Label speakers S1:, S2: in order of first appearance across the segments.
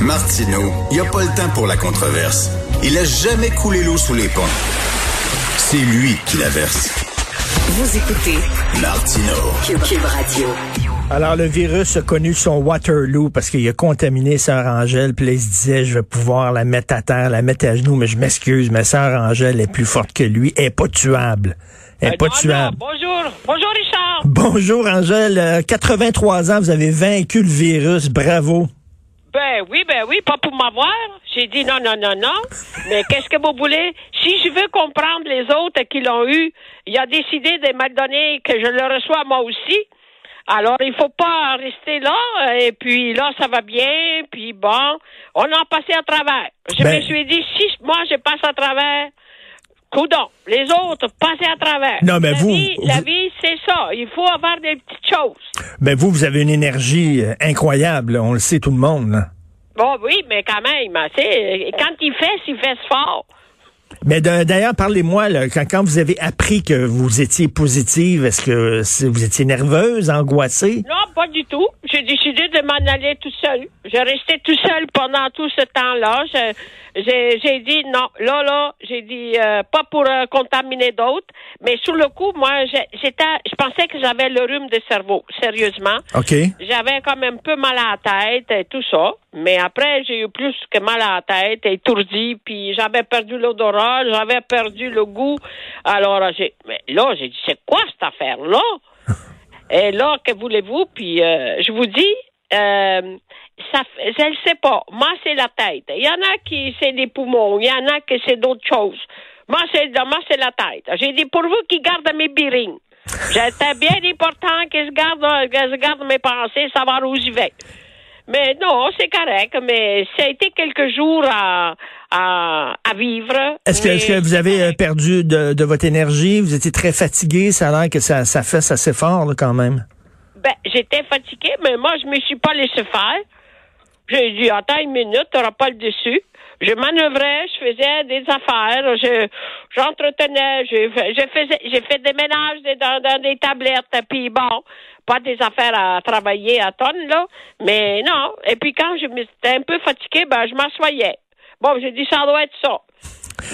S1: Martineau, il n'y a pas le temps pour la controverse. Il a jamais coulé l'eau sous les ponts. C'est lui qui la verse.
S2: Vous écoutez
S1: Martineau.
S2: Cube Radio.
S3: Alors, le virus a connu son Waterloo parce qu'il a contaminé Sœur Angèle. Puis là, il se disait, je vais pouvoir la mettre à terre, la mettre à genoux. Mais je m'excuse, mais Sœur Angèle est plus forte que lui. Elle est pas tuable. Elle est pas
S4: Euh,
S3: tuable.
S4: non, bonjour. Bonjour, Richard.
S3: Bonjour, Angèle. Euh, 83 ans, vous avez vaincu le virus. Bravo.
S4: Ben oui, ben oui, pas pour m'avoir. J'ai dit non, non, non, non. Mais qu'est-ce que vous voulez? Si je veux comprendre les autres qui l'ont eu, il a décidé de me donner que je le reçois moi aussi. Alors, il faut pas rester là, et puis là, ça va bien, puis bon, on a passé à travers. Je
S3: Ben-
S4: me suis dit, si moi, je passe à travers, coudon, les autres, passez à travers.
S3: Non, mais
S4: la
S3: vous-
S4: Vie, La vie, c'est ça. Il faut avoir des petites choses.
S3: Ben, vous, vous avez une énergie euh, incroyable. On le sait, tout le monde.
S4: Bon, oui, mais quand même, sais, quand il fait, il fait fort.
S3: Mais d'ailleurs, parlez-moi, quand, quand vous avez appris que vous étiez positive, est-ce que vous étiez nerveuse, angoissée?
S4: Non, pas du tout. J'ai décidé de m'en aller tout seul. J'ai resté tout seul pendant tout ce temps-là. J'ai dit non, là, là, j'ai dit euh, pas pour euh, contaminer d'autres, mais sur le coup, moi, j'étais, je pensais que j'avais le rhume de cerveau, sérieusement.
S3: OK.
S4: J'avais quand même un peu mal à la tête et tout ça. Mais après, j'ai eu plus que mal à la tête, étourdi, puis j'avais perdu l'odorat, j'avais perdu le goût. Alors, j'ai, mais là, j'ai dit, c'est quoi cette affaire-là? et là, que voulez-vous? Puis, euh, je vous dis, euh, ça, je ne sais pas. Moi, c'est la tête. Il y en a qui, c'est les poumons. Il y en a qui, c'est d'autres choses. Moi, c'est, moi, c'est la tête. J'ai dit, pour vous qui gardez mes birings. C'était bien important que je garde, que je garde mes pensées, savoir où je vais. Mais non, c'est correct, mais ça a été quelques jours à, à, à vivre.
S3: Est-ce que, est-ce que vous avez euh, perdu de, de votre énergie? Vous étiez très fatigué? Ça a l'air que ça, ça fait assez fort, là, quand même.
S4: Ben, j'étais fatiguée, mais moi, je me suis pas laissé faire. J'ai dit, attends une minute, t'auras pas le dessus. Je manœuvrais, je faisais des affaires, je, j'entretenais, je, faisais, j'ai fait des ménages dans des tablettes, puis bon, pas des affaires à travailler à tonnes, là, mais non. Et puis quand je m'étais un peu fatiguée, ben, je m'assoyais. Bon, j'ai dit, ça doit être ça.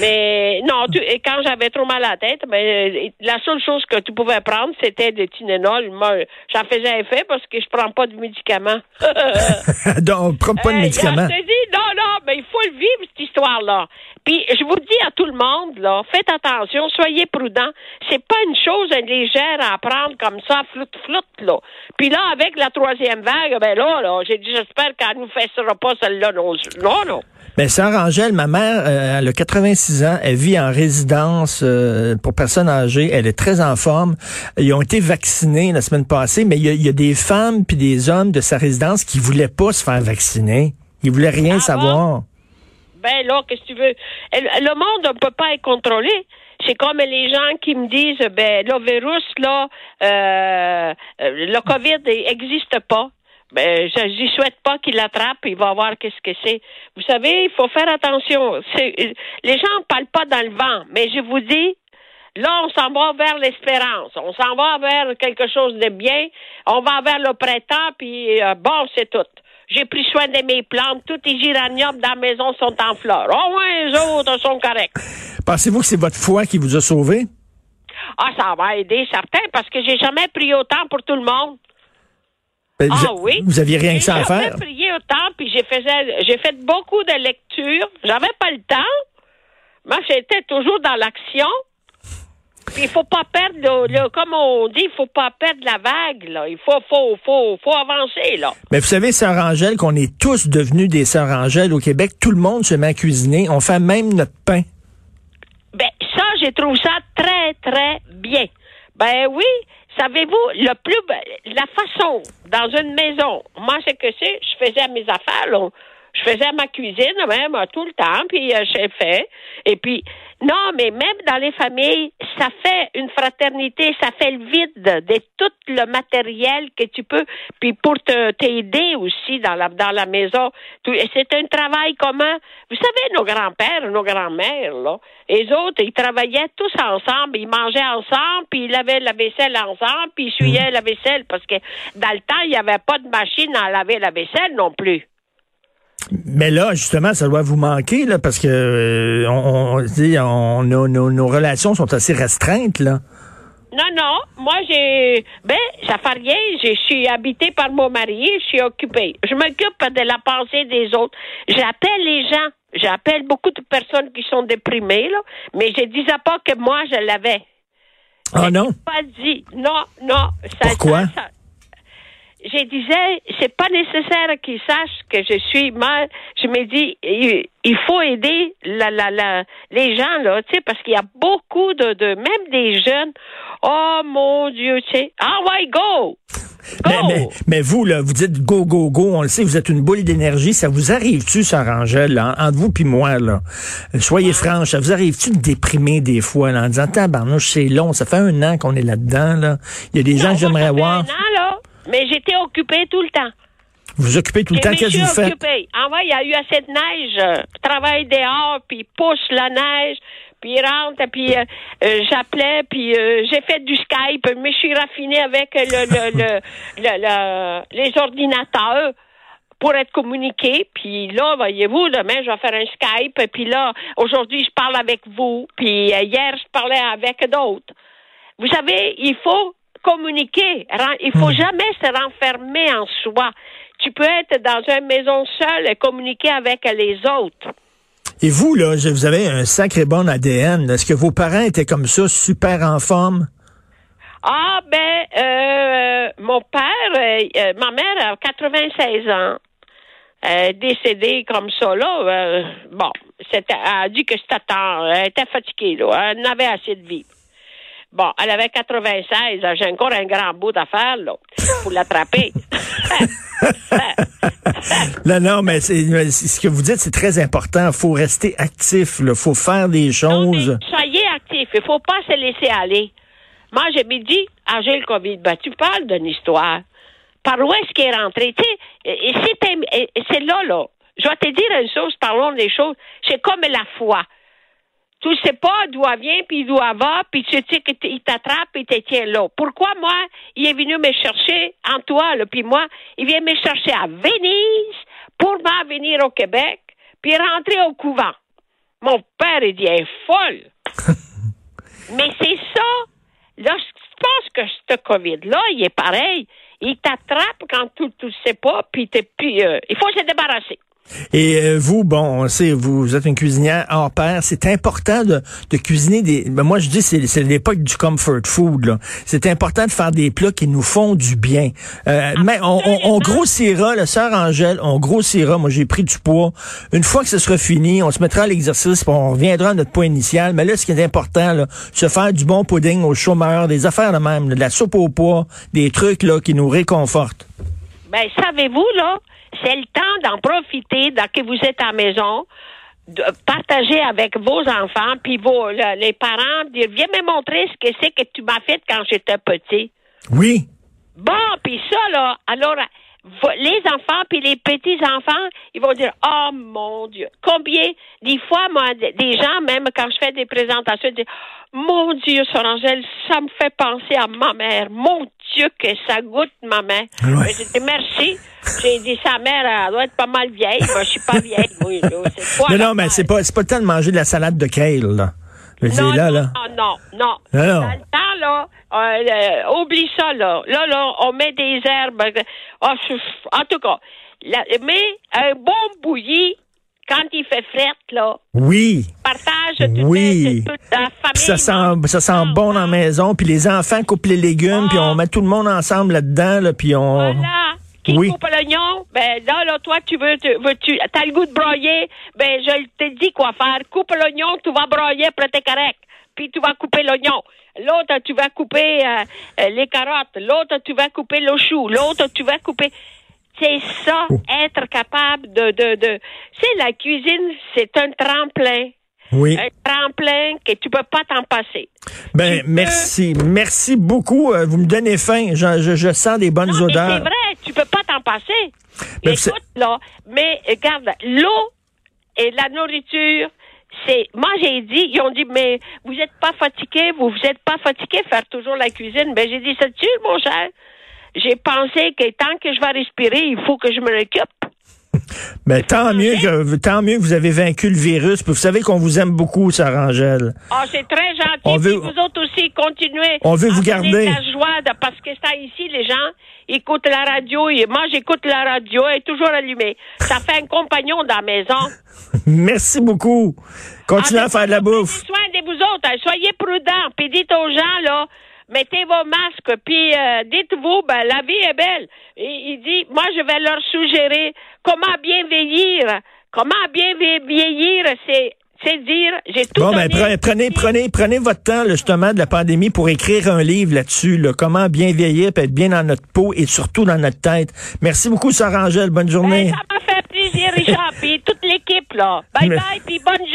S4: Mais non, tu- et quand j'avais trop mal à la tête, ben, la seule chose que tu pouvais prendre, c'était des Tylenol. Moi, j'en faisais effet parce que je prends pas de médicaments.
S3: Donc, prends pas de
S4: Hey,
S3: médicaments.
S4: Je te dis, non, non, mais il faut le vivre, cette histoire-là. Puis, je vous dis à tout le monde, là, faites attention, soyez prudents. C'est pas une chose légère à prendre comme ça, floute, floute, là. Puis là, avec la troisième vague, ben là, là, j'ai dit, j'espère qu'elle nous fessera pas celle-là non, non, non.
S3: Ben, Sœur Angèle, ma mère, euh, elle a 86 ans. Elle vit en résidence euh, pour personnes âgées. Elle est très en forme. Ils ont été vaccinés la semaine passée, mais il y y a des femmes puis des hommes de sa résidence qui voulaient pas se faire vacciner. Ils voulaient rien
S4: Ah
S3: savoir.
S4: Ben là, qu'est-ce que tu veux? Le monde ne peut pas être contrôlé. C'est comme les gens qui me disent, ben le virus, là, euh, euh, le COVID n'existe pas. Ben, je n'y souhaite pas qu'il l'attrape, il va voir qu'est-ce que c'est. Vous savez, il faut faire attention. Les gens ne parlent pas dans le vent, mais je vous dis, Là, on s'en va vers l'espérance. On s'en va vers quelque chose de bien. On va vers le printemps, puis euh, bon, c'est tout. J'ai pris soin de mes plantes. Tous les géraniums dans la maison sont en fleurs. Au moins, les autres sont corrects.
S3: Pensez-vous que c'est votre foi qui vous a sauvé?
S4: Ah, ça va aider, certain, parce que j'ai jamais prié autant pour tout le monde.
S3: Ben,
S4: Ah
S3: vous,
S4: oui?
S3: Vous aviez rien
S4: J'ai
S3: que ça à
S4: jamais
S3: faire?
S4: prié autant, puis j'ai fait, j'ai fait beaucoup de lectures. J'avais pas le temps. Moi, j'étais toujours dans l'action. Il faut pas perdre, le, le- comme on dit, il faut pas perdre la vague, là. Il faut, faut, faut, faut avancer, là.
S3: Mais vous savez, Sœur Angèle, qu'on est tous devenus des Sœurs Angèles au Québec. Tout le monde se met à cuisiner. On fait même notre pain.
S4: Ben, ça, j'ai trouvé ça très, très bien. Ben oui, Savez-vous, le plus, la façon, dans une maison, moi, c'est que c'est, je faisais mes affaires, là, je faisais ma cuisine même tout le temps, puis euh, j'ai fait. Et puis, non, mais même dans les familles, ça fait une fraternité, ça fait le vide de tout le matériel que tu peux, puis pour te t'aider aussi dans la dans la maison. C'est un travail commun. Vous savez, nos grands-pères, nos grands-mères, là, les autres, ils travaillaient tous ensemble, ils mangeaient ensemble, puis ils lavaient la vaisselle ensemble, puis ils essuyaient la vaisselle, parce que dans le temps, il n'y avait pas de machine à laver la vaisselle non plus.
S3: Mais là, justement, ça doit vous manquer, là, parce que euh, on, on, nos, nos, relations sont assez restreintes, là.
S4: Non, non. Moi, j'ai. Ben, ça fait rien. Je suis habitée par mon mari. Je suis occupée. Je m'occupe de la pensée des autres. J'appelle les gens. J'appelle beaucoup de personnes qui sont déprimées, là. Mais je disais pas que moi, je l'avais.
S3: Ah non?
S4: pas dit. Non, non.
S3: Pourquoi?
S4: Je disais, c'est pas nécessaire qu'ils sachent que je suis mal. Je me dis, il faut aider la, la, la, les gens, là, tu sais, parce qu'il y a beaucoup de, de, même des jeunes. Oh mon Dieu, tu sais. Ah ouais, go!
S3: Mais, mais, vous, là, vous dites go, go, go, on le sait, vous êtes une boule d'énergie. Ça vous arrive-tu, Sarangel, là, entre vous puis moi, là? Soyez franche, ça vous arrive-tu de déprimer des fois, là, en disant, tabarnouche, c'est long, ça fait un an qu'on est là-dedans, là. Il y a des gens que j'aimerais voir.
S4: Un an, là. Mais j'étais occupée tout le temps.
S3: Vous vous occupez tout le temps, qu'est-ce que vous faites? Occupée.
S4: En vrai, il y a eu assez de neige. Euh, travaille dehors, puis pousse la neige, puis rentre, puis euh, euh, j'appelais, puis j'ai fait du Skype, mais je suis raffinée avec le, le, le, les ordinateurs pour être communiqué. Puis là, voyez-vous, demain, je vais faire un Skype. Puis là, aujourd'hui, je parle avec vous. Puis hier, je parlais avec d'autres. Vous savez, il faut communiquer. Il faut hmm. jamais se renfermer en soi. Tu peux être dans une maison seule et communiquer avec les autres.
S3: Et vous, là, vous avez un sacré bon ADN. Est-ce que vos parents étaient comme ça, super en forme?
S4: Ah, ben, euh, mon père, euh, euh, ma mère a 96 ans. décédée comme ça, là. bon, c'était, elle a dit que c'était tard. Elle était fatiguée, là. Elle n'avait assez de vie. Bon, elle avait 96. J'ai encore un grand bout d'affaires, là, pour l'attraper.
S3: non, non, mais c'est, ce que vous dites, c'est très important. Il faut rester actif. Il faut faire des choses.
S4: soyez actif. Il faut pas se laisser aller. Moi, je me dis, ah, j'ai le COVID. Ben, tu parles d'une histoire. Par où est-ce qu'il est rentré? Tu sais, c'est là, là. Je vais te dire une chose, parlons des choses. C'est comme la foi. Tu sais pas d'où elle vient, puis d'où elle va, puis tu sais qu'il t'attrape et te tient là. Pourquoi moi, il est venu me chercher en toi, là, puis moi, il vient me chercher à Venise pour m'en venir au Québec, puis rentrer au couvent. Mon père, il dit, elle est folle. Mais c'est ça. Là, je pense que ce COVID-là, il est pareil. Il t'attrape quand tu ne sais pas, puis, puis euh, il faut se débarrasser.
S3: Et euh, vous, bon, on sait, vous, êtes une cuisinière hors pair. C'est important de, de, cuisiner des. Ben moi, je dis, c'est l'époque du comfort food. C'est important de faire des plats qui nous font du bien. Euh, mais on, on, on, grossira, la sœur Angèle, on grossira. Moi, j'ai pris du poids. Une fois que ce sera fini, on se mettra à l'exercice, on reviendra à notre point initial. Mais là, ce qui est important, là, se faire du bon pudding aux chômeurs, des affaires de même, de la soupe au poids, des trucs là qui nous réconfortent.
S4: Ben, savez-vous là? C'est le temps d'en profiter, dès que vous êtes à la maison, de partager avec vos enfants, puis vos, les parents, dire, viens me montrer ce que c'est que tu m'as fait quand j'étais petit.
S3: Oui.
S4: Bon, puis ça, là, alors, les enfants puis les petits enfants, ils vont dire oh mon Dieu, combien des fois moi des gens même quand je fais des présentations ils disent mon Dieu Sorangel, ça me fait penser à ma mère. Mon Dieu que ça goûte ma mère. J'ai dit merci. J'ai dit sa mère elle doit être pas mal vieille. Moi je suis pas vieille. Oui,
S3: non non mais c'est pas c'est pas le temps de manger de la salade de kale là.
S4: Non, là, là. non, non, non. Dans le temps, là, euh, oublie ça, là. Là, là, on met des herbes. Oh, en tout cas, mais un bon bouilli, quand il fait fret, là.
S3: Oui.
S4: Partage toute, oui. toute la famille.
S3: ça sent, ça sent bon dans la maison, puis les enfants coupent les légumes, puis on ah. met tout le monde ensemble là-dedans, là, puis on.
S4: Voilà. Qui coupe l'oignon, ben là, là, toi, tu veux, tu, veux, tu as le goût de broyer, ben je te dis quoi faire. Coupe l'oignon, tu vas broyer, après t'es correct. puis tu vas couper l'oignon. L'autre, tu vas couper euh, euh, les carottes. L'autre, tu vas couper le chou. L'autre, tu vas couper. C'est ça,
S3: Oh.
S4: être capable de, de, de. C'est la cuisine, c'est un tremplin.
S3: Oui.
S4: Un tremplin que tu peux pas t'en passer.
S3: Ben,
S4: tu peux-
S3: merci. Merci beaucoup. Euh, Vous me donnez faim. Je, je- je sens des bonnes
S4: Non,
S3: odeurs.
S4: c'est vrai, tu peux pas t'en passer.
S3: Mais
S4: Écoute, là, mais regarde, l'eau et la nourriture, c'est. Moi, j'ai dit, ils ont dit, mais vous êtes pas fatigué, vous vous êtes pas fatigué faire toujours la cuisine. Ben, j'ai dit, c'est sûr, mon cher. J'ai pensé que tant que je vais respirer, il faut que je me occupe.
S3: Ben, tant mieux que tant mieux que vous avez vaincu le virus. Puis vous savez qu'on vous aime beaucoup, Sarah Angèle.
S4: Ah, c'est très gentil.
S3: On veut-
S4: vous autres aussi, continuez.
S3: On veut
S4: à
S3: vous garder.
S4: de la joie de- parce que ça ici, les gens écoutent la radio. Et moi, j'écoute la radio. Elle est toujours allumée. Ça fait un compagnon dans la maison.
S3: Merci beaucoup. Continuez
S4: Ah,
S3: à faire de la
S4: prenez
S3: bouffe.
S4: soin de vous autres. hein. Soyez prudents. Puis dites aux gens, là, mettez vos masques. Puis euh, dites-vous, ben, la vie est belle. Et il dit, moi, je vais leur suggérer comment bien vieillir? Comment bien vie- vieillir, c'est, c'est dire, j'ai tout
S3: Bon, ben, prenez, prenez, prenez votre temps, là, justement, de la pandémie pour écrire un livre là-dessus, là, comment bien vieillir, puis être bien dans notre peau et surtout dans notre tête. Merci beaucoup, Sarah Angèle. Bonne journée.
S4: Ben, ça m'a fait plaisir, Richard. Puis toute l'équipe, là. Bye
S3: Mais-
S4: bye, puis bonne journée.